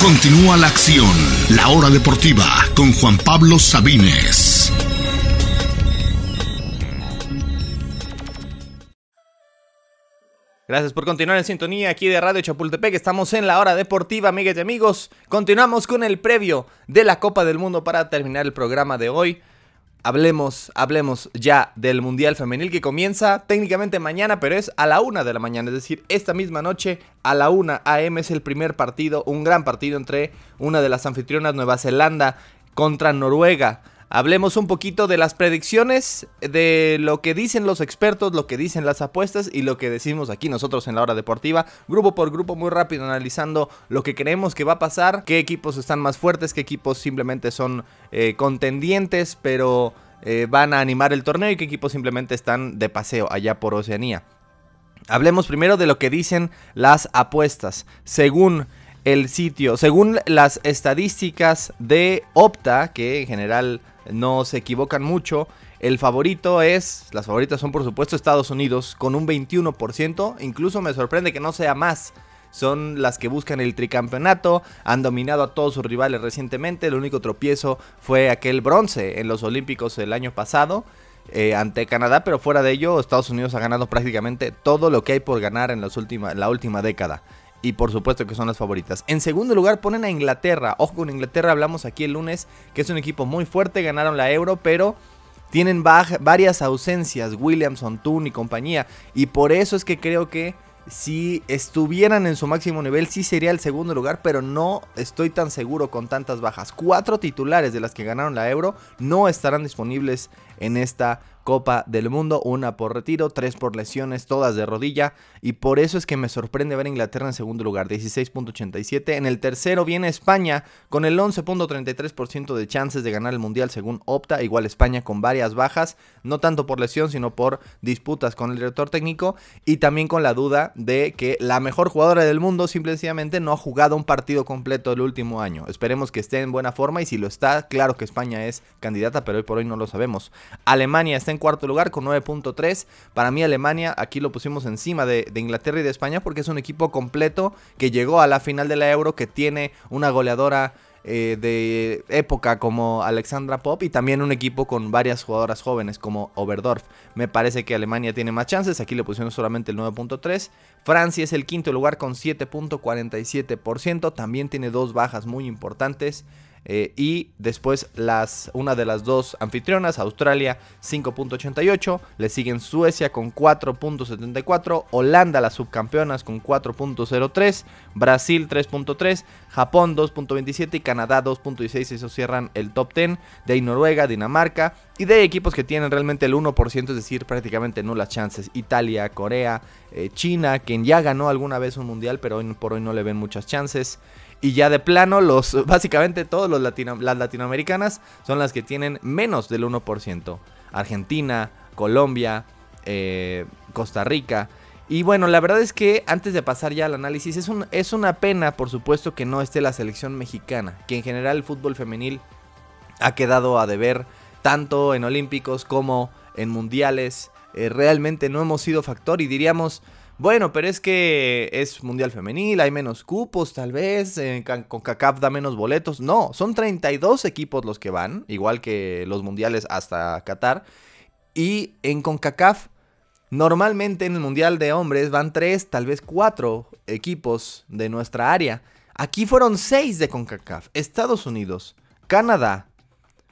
Continúa la acción. La hora deportiva con Juan Pablo Sabines. Gracias por continuar en sintonía aquí de Radio Chapultepec. Estamos en la hora deportiva, amigas y amigos. Continuamos con el previo de la Copa del Mundo para terminar el programa de hoy. Hablemos, hablemos ya del Mundial Femenil que comienza técnicamente mañana, pero es a la una de la mañana, es decir, esta misma noche a la una AM es el primer partido, un gran partido entre una de las anfitrionas Nueva Zelanda contra Noruega. Hablemos un poquito de las predicciones, de lo que dicen los expertos, lo que dicen las apuestas y lo que decimos aquí nosotros en la hora deportiva, grupo por grupo, muy rápido analizando lo que creemos que va a pasar, qué equipos están más fuertes, qué equipos simplemente son eh, contendientes, pero eh, van a animar el torneo y qué equipos simplemente están de paseo allá por Oceanía. Hablemos primero de lo que dicen las apuestas. Según el sitio, según las estadísticas de Opta, que en general no se equivocan mucho. El favorito es, las favoritas son por supuesto Estados Unidos con un 21%, incluso me sorprende que no sea más. Son las que buscan el tricampeonato, han dominado a todos sus rivales recientemente, el único tropiezo fue aquel bronce en los Olímpicos el año pasado. Eh, ante Canadá, pero fuera de ello, Estados Unidos ha ganado prácticamente todo lo que hay por ganar en, la última década y por supuesto que son las favoritas. En segundo lugar ponen a Inglaterra. Ojo con Inglaterra, hablamos aquí el lunes, que es un equipo muy fuerte, ganaron la Euro, pero tienen varias ausencias, Williamson, Toon y compañía. Y por eso es que creo que si estuvieran en su máximo nivel, sí sería el segundo lugar, pero no estoy tan seguro con tantas bajas. Cuatro titulares de las que ganaron la Euro no estarán disponibles en esta Copa del Mundo, una por retiro, tres por lesiones, todas de rodilla, y por eso es que me sorprende ver a Inglaterra en segundo lugar, 16.87. En el tercero viene España con el 11.33% de chances de ganar el Mundial según Opta, igual España con varias bajas, no tanto por lesión, sino por disputas con el director técnico, y también con la duda de que la mejor jugadora del mundo simplemente no ha jugado un partido completo el último año. Esperemos que esté en buena forma, y si lo está, claro que España es candidata, pero hoy por hoy no lo sabemos. Alemania está en cuarto lugar con 9.3. Para mí Alemania aquí lo pusimos encima de, Inglaterra y de España porque es un equipo completo que llegó a la final de la Euro, que tiene una goleadora eh, de época como Alexandra Pop y también un equipo con varias jugadoras jóvenes como Oberdorf. Me parece que Alemania tiene más chances, aquí le pusimos solamente el 9.3. Francia es el quinto lugar con 7.47%, también tiene dos bajas muy importantes. Eh, y después las, una de las dos anfitrionas, Australia 5.88, le siguen Suecia con 4.74, Holanda las subcampeonas con 4.03, Brasil 3.3, Japón 2.27 y Canadá 2.16, eso cierran el top 10, de ahí Noruega, Dinamarca y de equipos que tienen realmente el 1%, es decir, prácticamente nulas chances, Italia, Corea, eh, China, quien ya ganó alguna vez un mundial pero por hoy no le ven muchas chances. Y ya de plano, los, básicamente todos los latino, las latinoamericanas son las que tienen menos del 1%. Argentina, Colombia, eh, Costa Rica. Y bueno, la verdad es que antes de pasar ya al análisis, es, es una pena, por supuesto, que no esté la selección mexicana, que en general el fútbol femenil ha quedado a deber tanto en olímpicos como en mundiales. Eh, realmente no hemos sido factor y diríamos, bueno, pero es que es mundial femenil, hay menos cupos tal vez, eh, con CACAF da menos boletos. No, son 32 equipos los que van, igual que los mundiales hasta Qatar. Y en CONCACAF, normalmente en el mundial de hombres van 3, tal vez 4 equipos de nuestra área. Aquí fueron 6 de CONCACAF. Estados Unidos, Canadá,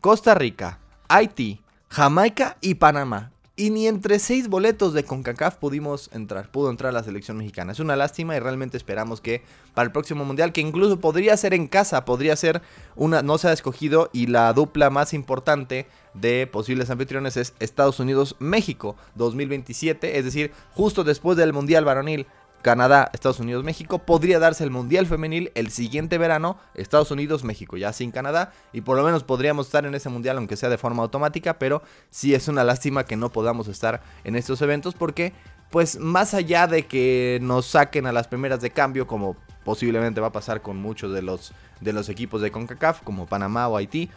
Costa Rica, Haití, Jamaica y Panamá. Y ni entre seis boletos de CONCACAF pudimos entrar, pudo entrar la selección mexicana. Es una lástima y realmente esperamos que para el próximo mundial, que incluso podría ser en casa, podría ser una, no se ha escogido y la dupla más importante de posibles anfitriones es Estados Unidos-México 2027, es decir, justo después del mundial varonil Canadá, Estados Unidos, México. Podría darse el Mundial Femenil el siguiente verano, Estados Unidos, México, ya sin Canadá. Y por lo menos podríamos estar en ese Mundial, aunque sea de forma automática. Pero sí es una lástima que no podamos estar en estos eventos porque, pues más allá de que nos saquen a las primeras de cambio, como posiblemente va a pasar con muchos de los, de los equipos de CONCACAF, como Panamá o Haití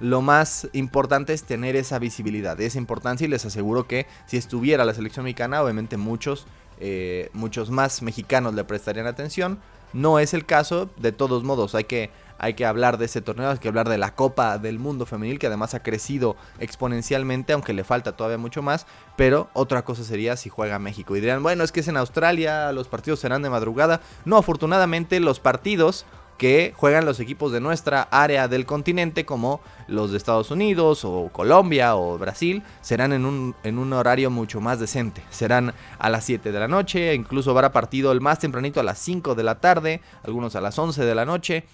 lo más importante es tener esa visibilidad, esa importancia y les aseguro que si estuviera la selección mexicana, obviamente muchos eh, muchos más mexicanos le prestarían atención. no es el caso. De todos modos, hay que hay que hablar de ese torneo, hay que hablar de la Copa del Mundo Femenil, que además ha crecido exponencialmente, aunque le falta todavía mucho más. Pero otra cosa sería si juega México. Y dirán, bueno, es que es en Australia, los partidos serán de madrugada. No, afortunadamente los partidos que juegan los equipos de nuestra área del continente, como los de Estados Unidos o Colombia o Brasil, serán en un, en un horario mucho más decente. Serán a las 7 de la noche, incluso habrá partido el más tempranito a las 5 de la tarde, algunos a las 11 de la noche.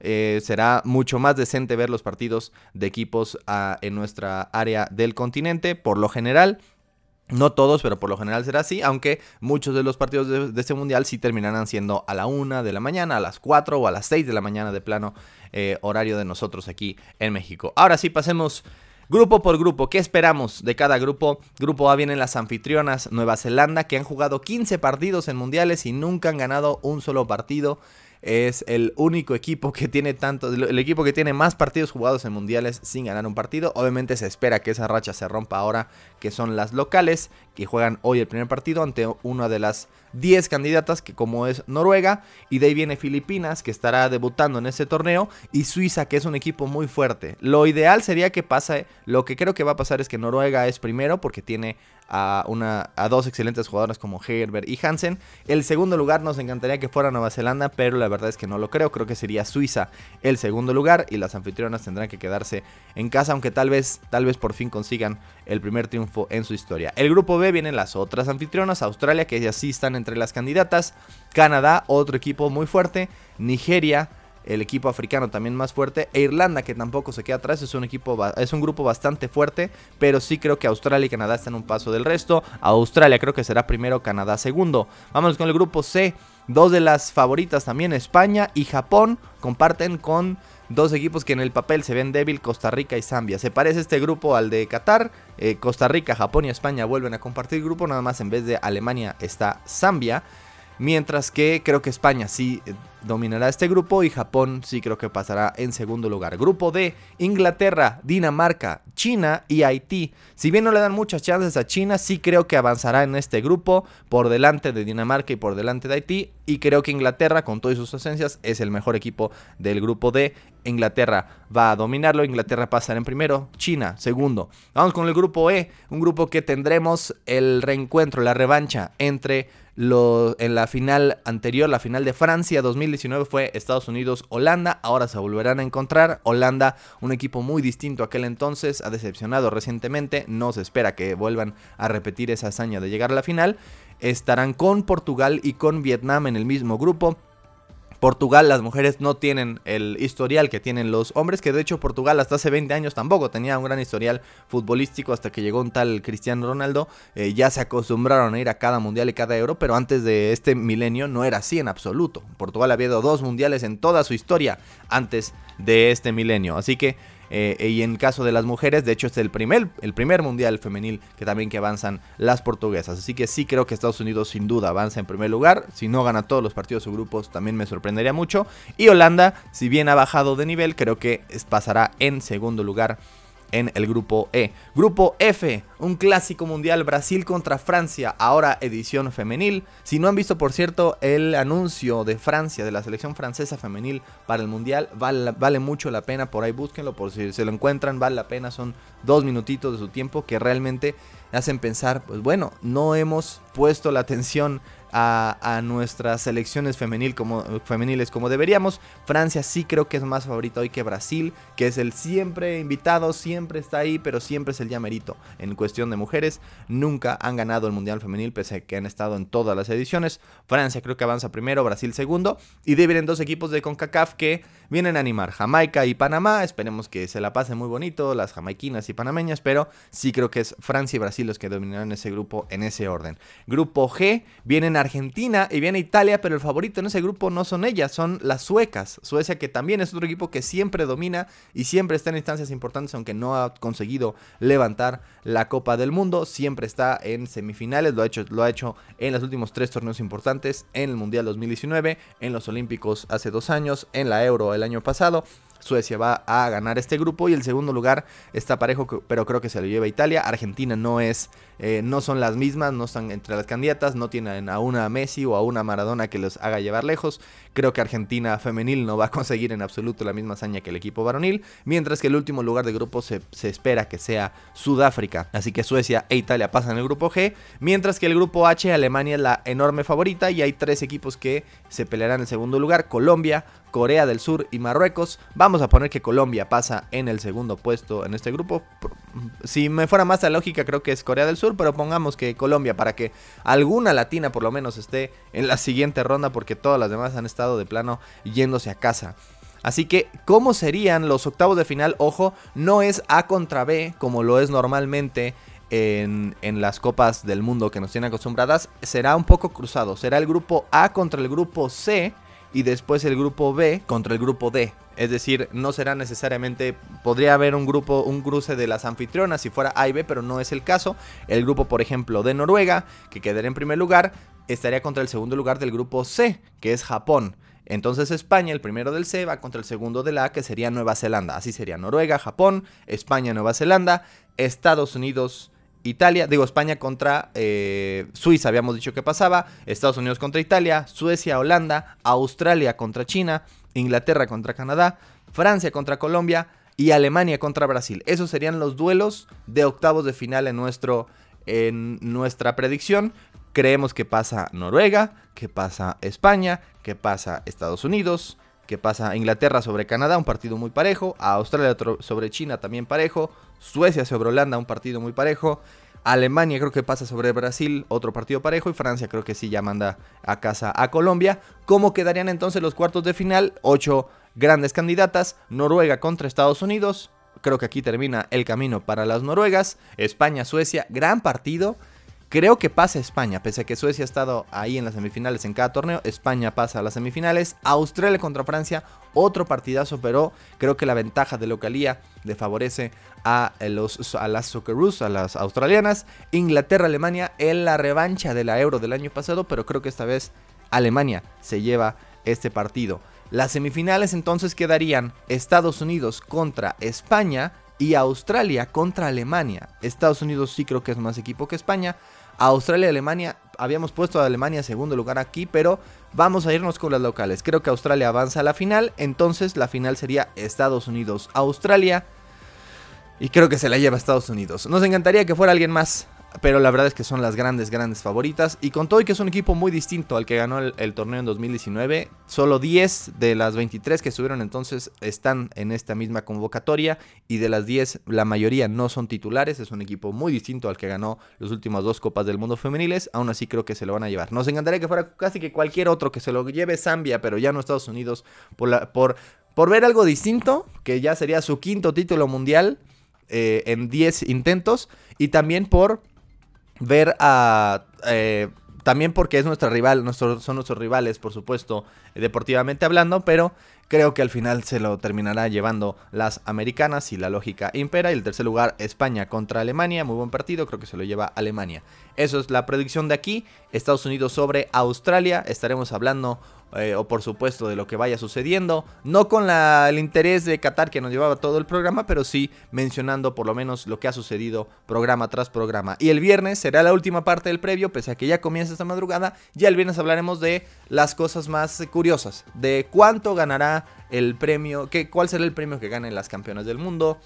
Eh, será mucho más decente ver los partidos de equipos ah, en nuestra área del continente. Por lo general, no todos, pero por lo general será así, aunque muchos de los partidos de, este mundial sí terminarán siendo a la 1 de la mañana, a las 4 o a las 6 de la mañana de plano eh, horario de nosotros aquí en México. Ahora sí, pasemos grupo por grupo. ¿Qué esperamos de cada grupo? Grupo A vienen las anfitrionas Nueva Zelanda, que han jugado 15 partidos en mundiales y nunca han ganado un solo partido es el único equipo que tiene tanto, el equipo que tiene más partidos jugados en mundiales sin ganar un partido. Obviamente se espera que esa racha se rompa ahora, que son las locales, que juegan hoy el primer partido ante una de las 10 candidatas, que como es Noruega, y de ahí viene Filipinas, que estará debutando en ese torneo, y Suiza, que es un equipo muy fuerte. Lo ideal sería que pase, lo que creo que va a pasar es que Noruega es primero, porque tiene a, una, a dos excelentes jugadores como Herbert y Hansen. El segundo lugar nos encantaría que fuera Nueva Zelanda, pero la verdad es que no lo creo. Creo que sería Suiza el segundo lugar y las anfitrionas tendrán que quedarse en casa, aunque tal vez, tal vez por fin consigan el primer triunfo en su historia. El grupo B vienen las otras anfitrionas, Australia, que ya sí están entre las candidatas, Canadá, otro equipo muy fuerte, Nigeria, el equipo africano también más fuerte, e Irlanda que tampoco se queda atrás, es un equipo es un grupo bastante fuerte, pero sí creo que Australia y Canadá están un paso del resto. Australia creo que será primero, Canadá segundo. Vamos con el grupo C. Dos de las favoritas también, España y Japón, comparten con dos equipos que en el papel se ven débil, Costa Rica y Zambia. Se parece este grupo al de Qatar, eh, Costa Rica, Japón y España vuelven a compartir grupo, nada más en vez de Alemania está Zambia. Mientras que creo que España sí eh, dominará este grupo y Japón sí creo que pasará en segundo lugar. Grupo D, Inglaterra, Dinamarca, China y Haití. Si bien no le dan muchas chances a China, sí creo que avanzará en este grupo por delante de Dinamarca y por delante de Haití. Y creo que Inglaterra, con todas sus ausencias, es el mejor equipo del grupo D. Inglaterra va a dominarlo, Inglaterra pasará en primero, China segundo. Vamos con el grupo E, un grupo que tendremos el reencuentro, la revancha entre en la final anterior, la final de Francia 2019 fue Estados Unidos-Holanda. Ahora se volverán a encontrar. Holanda, un equipo muy distinto a aquel entonces, ha decepcionado recientemente. No se espera que vuelvan a repetir esa hazaña de llegar a la final. Estarán con Portugal y con Vietnam en el mismo grupo. Portugal, las mujeres no tienen el historial que tienen los hombres, que de hecho Portugal hasta hace 20 años tampoco tenía un gran historial futbolístico hasta que llegó un tal Cristiano Ronaldo. Eh, ya se acostumbraron a ir a cada mundial y cada euro, pero antes de este milenio no era así en absoluto. Portugal había dado dos mundiales en toda su historia antes de este milenio, así que eh, y en caso de las mujeres, de hecho es el primer, el primer mundial femenil que también que avanzan las portuguesas. Así que sí creo que Estados Unidos sin duda avanza en primer lugar. Si no gana todos los partidos o grupos también me sorprendería mucho. Y Holanda, si bien ha bajado de nivel, creo que pasará en segundo lugar en el grupo E. Grupo F, un clásico mundial Brasil contra Francia, ahora edición femenil. Si no han visto, por cierto, el anuncio de Francia, de la selección francesa femenil para el mundial, vale, mucho la pena, por ahí búsquenlo, por si se lo encuentran, vale la pena, son dos minutitos de su tiempo que realmente hacen pensar, pues bueno, no hemos puesto la atención a, nuestras selecciones femenil como, femeniles como deberíamos. Francia sí creo que es más favorito hoy que Brasil, que es el siempre invitado, siempre está ahí, pero siempre es el llamerito. En cuestión de mujeres, nunca han ganado el Mundial Femenil, pese a que han estado en todas las ediciones. Francia creo que avanza primero, Brasil segundo, y deben dos equipos de CONCACAF que vienen a animar, Jamaica y Panamá. Esperemos que se la pasen muy bonito, las jamaiquinas y panameñas, pero sí creo que es Francia y Brasil los que dominarán ese grupo en ese orden. Grupo G, vienen Argentina y viene Italia, pero el favorito en ese grupo no son ellas, son las suecas. Suecia que también es otro equipo que siempre domina y siempre está en instancias importantes, aunque no ha conseguido levantar la Copa del Mundo, siempre está en semifinales, lo ha hecho, lo ha hecho en los últimos tres torneos importantes, en el Mundial 2019, en los Olímpicos hace dos años, en la Euro el año pasado. Suecia va a ganar este grupo y el segundo lugar está parejo, pero creo que se lo lleva Italia. Argentina no es, eh, no son las mismas, no están entre las candidatas, no tienen a una Messi o a una Maradona que los haga llevar lejos. Creo que Argentina femenil no va a conseguir en absoluto la misma hazaña que el equipo varonil, mientras que el último lugar de grupo se, espera que sea Sudáfrica. Así que Suecia e Italia pasan el grupo G, mientras que el grupo H, Alemania es la enorme favorita y hay tres equipos que se pelearán en el segundo lugar, Colombia, Corea del Sur y Marruecos. Vamos a poner que Colombia pasa en el segundo puesto en este grupo. Si me fuera más la lógica, creo que es Corea del Sur, pero pongamos que Colombia para que alguna latina por lo menos esté en la siguiente ronda, porque todas las demás han estado de plano yéndose a casa. Así que, ¿cómo serían los octavos de final? Ojo, no es A contra B como lo es normalmente en, en, las copas del mundo que nos tienen acostumbradas, será un poco cruzado. Será el grupo A contra el grupo C y después el grupo B contra el grupo D. Es decir, no será necesariamente, podría haber un grupo, un cruce de las anfitrionas si fuera A y B, pero no es el caso. El grupo, por ejemplo, de Noruega, que quedaría en primer lugar, estaría contra el segundo lugar del grupo C, que es Japón. Entonces España, el primero del C, va contra el segundo del A, que sería Nueva Zelanda. Así sería Noruega, Japón, España, Nueva Zelanda, Estados Unidos, Italia, digo España contra eh, Suiza, habíamos dicho que pasaba, Estados Unidos contra Italia, Suecia, Holanda, Australia contra China, Inglaterra contra Canadá, Francia contra Colombia y Alemania contra Brasil. Esos serían los duelos de octavos de final en, nuestro, en nuestra predicción. Creemos que pasa Noruega, que pasa España, que pasa Estados Unidos, que pasa Inglaterra sobre Canadá, un partido muy parejo, Australia sobre China también parejo, Suecia sobre Holanda, un partido muy parejo. Alemania creo que pasa sobre Brasil, otro partido parejo. Y Francia creo que sí ya manda a casa a Colombia. ¿Cómo quedarían entonces los cuartos de final? Ocho grandes candidatas. Noruega contra Estados Unidos. Creo que aquí termina el camino para las noruegas. España, Suecia, gran partido. Creo que pasa España, pese a que Suecia ha estado ahí en las semifinales en cada torneo. España pasa a las semifinales. Australia contra Francia, otro partidazo, pero creo que la ventaja de localía le favorece a, los, a las Socceroos, a las australianas. Inglaterra, Alemania en la revancha de la Euro del año pasado, pero creo que esta vez Alemania se lleva este partido. Las semifinales entonces quedarían Estados Unidos contra España y Australia contra Alemania. Estados Unidos sí creo que es más equipo que España. Australia y Alemania, habíamos puesto a Alemania en segundo lugar aquí, pero vamos a irnos con las locales. Creo que Australia avanza a la final, entonces la final sería Estados Unidos-Australia. Y creo que se la lleva Estados Unidos. Nos encantaría que fuera alguien más pero la verdad es que son las grandes, grandes favoritas. Y con todo y que es un equipo muy distinto al que ganó el, torneo en 2019, solo 10 de las 23 que estuvieron entonces están en esta misma convocatoria. Y de las 10, la mayoría no son titulares. Es un equipo muy distinto al que ganó las últimas dos Copas del Mundo femeniles. Aún así creo que se lo van a llevar. Nos encantaría que fuera casi que cualquier otro que se lo lleve Zambia, pero ya no Estados Unidos, por, por, por ver algo distinto, que ya sería su quinto título mundial. Eh, en 10 intentos y también por ver a... Eh, también porque es nuestra rival, son nuestros rivales, por supuesto, deportivamente hablando, pero creo que al final se lo terminará llevando las americanas y la lógica impera. Y el tercer lugar, España contra Alemania, muy buen partido, creo que se lo lleva Alemania. Eso es la predicción de aquí, Estados Unidos sobre Australia, estaremos hablando eh, o por supuesto de lo que vaya sucediendo. No con el interés de Qatar que nos llevaba todo el programa, pero sí mencionando por lo menos lo que ha sucedido programa tras programa. Y el viernes será la última parte del previo, pese a que ya comienza esta madrugada. Ya el viernes hablaremos de las cosas más curiosas, de cuánto ganará el premio, que, cuál será el premio que ganen las campeonas del mundo.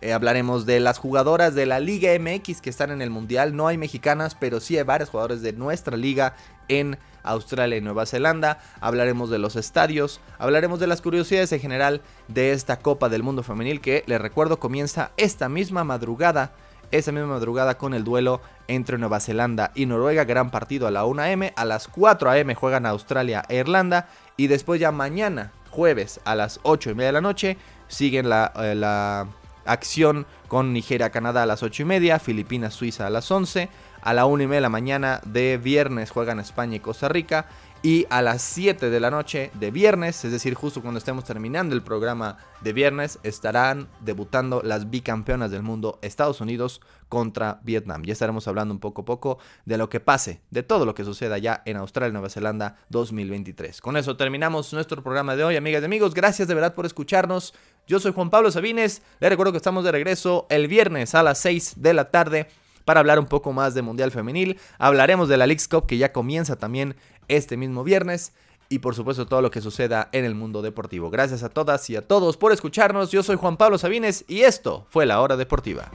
Eh, hablaremos de las jugadoras de la Liga MX que están en el Mundial. No hay mexicanas, pero sí hay varios jugadores de nuestra liga en Australia y Nueva Zelanda, hablaremos de los estadios, hablaremos de las curiosidades en general de esta Copa del Mundo Femenil que, les recuerdo, comienza esta misma madrugada, esta misma madrugada con el duelo entre Nueva Zelanda y Noruega, gran partido a la 1 am, a las 4 am juegan Australia e Irlanda y después ya mañana, jueves a las 8 y media de la noche, siguen la, eh, la acción con Nigeria-Canadá a las 8 y media, Filipinas-Suiza a las 11, a la 1 y media de la mañana de viernes juegan España y Costa Rica. Y a las 7 de la noche de viernes, es decir, justo cuando estemos terminando el programa de viernes, estarán debutando las bicampeonas del mundo, Estados Unidos contra Vietnam. Ya estaremos hablando un poco a poco de lo que pase, de todo lo que suceda ya en Australia y Nueva Zelanda 2023. Con eso terminamos nuestro programa de hoy, amigas y amigos. Gracias de verdad por escucharnos. Yo soy Juan Pablo Sabines. Les recuerdo que estamos de regreso el viernes a las 6 de la tarde para hablar un poco más de Mundial Femenil. Hablaremos de la Leagues Cup que ya comienza también este mismo viernes y por supuesto todo lo que suceda en el mundo deportivo. Gracias a todas y a todos por escucharnos. Yo soy Juan Pablo Sabines y esto fue la hora deportiva.